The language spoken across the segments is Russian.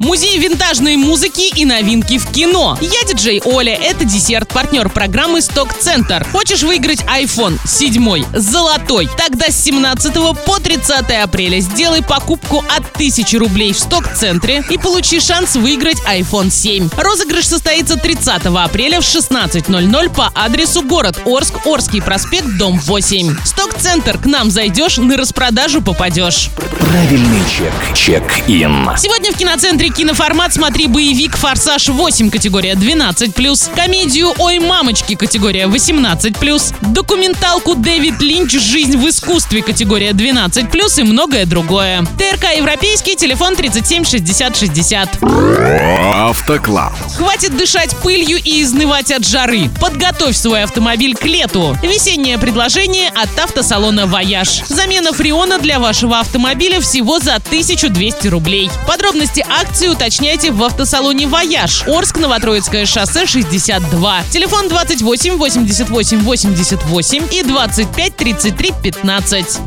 Музей винтажной музыки и новинки в кино. Я диджей Оля, это десерт, партнер программы Сток Центр. Хочешь выиграть iPhone 7, золотой? Тогда с 17 по 30 апреля сделай покупку от 1000 рублей в Сток Центре и получи шанс выиграть iPhone 7. Розыгрыш состоится 30 апреля в 16.00 по адресу город Орск, Орский проспект, дом 8. Сток Центр, к нам зайдешь, на распродажу попадешь. Правильный чек. Check-in. Сегодня в киноцентре киноформат смотри боевик «Форсаж 8» категория 12+, комедию «Ой, мамочки» категория 18+, документалку «Дэвид Линч. Жизнь в искусстве» категория 12+, и многое другое. ТРК «Европейский», телефон 37 60 60. Автоклаб. Хватит дышать пылью и изнывать от жары. Подготовь свой автомобиль к лету. Весеннее предложение от автосалона «Вояж». Замена фреона для вашего автомобиля всего за 1200 рублей. Подробности акции уточняйте в автосалоне «Вояж». Орск, Новотроицкое шоссе 62. Телефон 28 88 88 и 25 33 15.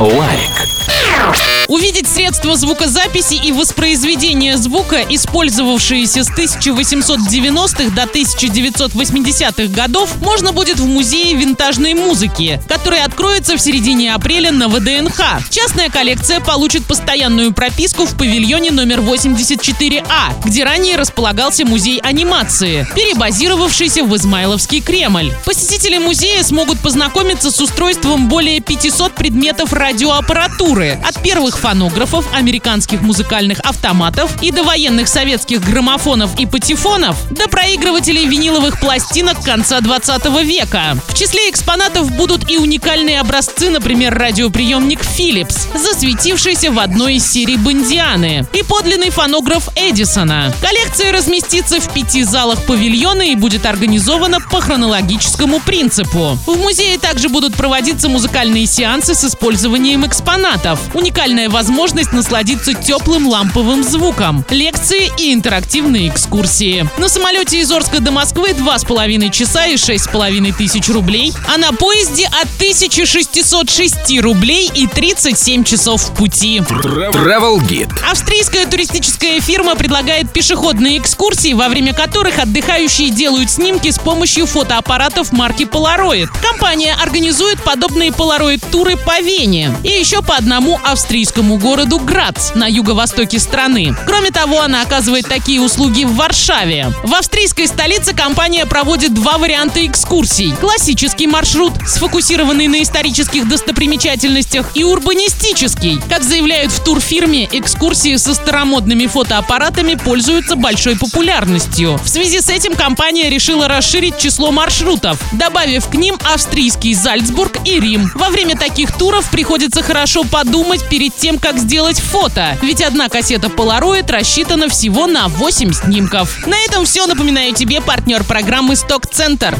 Лайк. Увидеть средства звукозаписи и воспроизведения звука, использовавшиеся с 1890-х до 1980-х годов, можно будет в Музее винтажной музыки, который откроется в середине апреля на ВДНХ. Частная коллекция получит постоянную прописку в павильоне номер 84А, где ранее располагался музей анимации, перебазировавшийся в Измайловский Кремль. Посетители музея смогут познакомиться с устройством более 500 предметов радиоаппаратуры, от первых фонографов, американских музыкальных автоматов и до военных советских граммофонов и патефонов, до проигрывателей виниловых пластинок конца 20 века. В числе экспонатов будут и уникальные образцы, например, радиоприемник Philips, засветившийся в одной из серий Бондианы, и подлинный фонограф Эдисона. Коллекция разместится в пяти залах павильона и будет организована по хронологическому принципу. В музее также будут проводиться музыкальные сеансы с использованием экспонатов, уникальная возможность насладиться теплым ламповым звуком, лекции и интерактивные экскурсии. На самолете из Орска до Москвы 2,5 часа и 6,5 тысяч рублей, а на поезде от 1606 рублей и 37 часов в пути. Travel Guide. Австрийская туристическая фирма предлагает пешеходные экскурсии, во время которых отдыхающие делают снимки с помощью фотоаппаратов марки Polaroid. Компания организует подобные Polaroid-туры по Вене и еще по одному австрийскому городу Грац на юго-востоке страны. Кроме того, она оказывает такие услуги в Варшаве. В австрийской столице компания проводит два варианта экскурсий. Классический маршрут, сфокусированный на исторических достопримечательностях, и урбанистический. Как заявляют в турфирме, экскурсии со старомодными фотоаппаратами пользуются большой популярностью. В связи с этим компания решила расширить число маршрутов, добавив к ним австрийский Зальцбург и Рим. Во время таких туров приходится хорошо подумать перед тем, как сделать фото, ведь одна кассета Polaroid рассчитана всего на 8 снимков. На этом все. Напоминаю тебе партнер программы Сток Центр.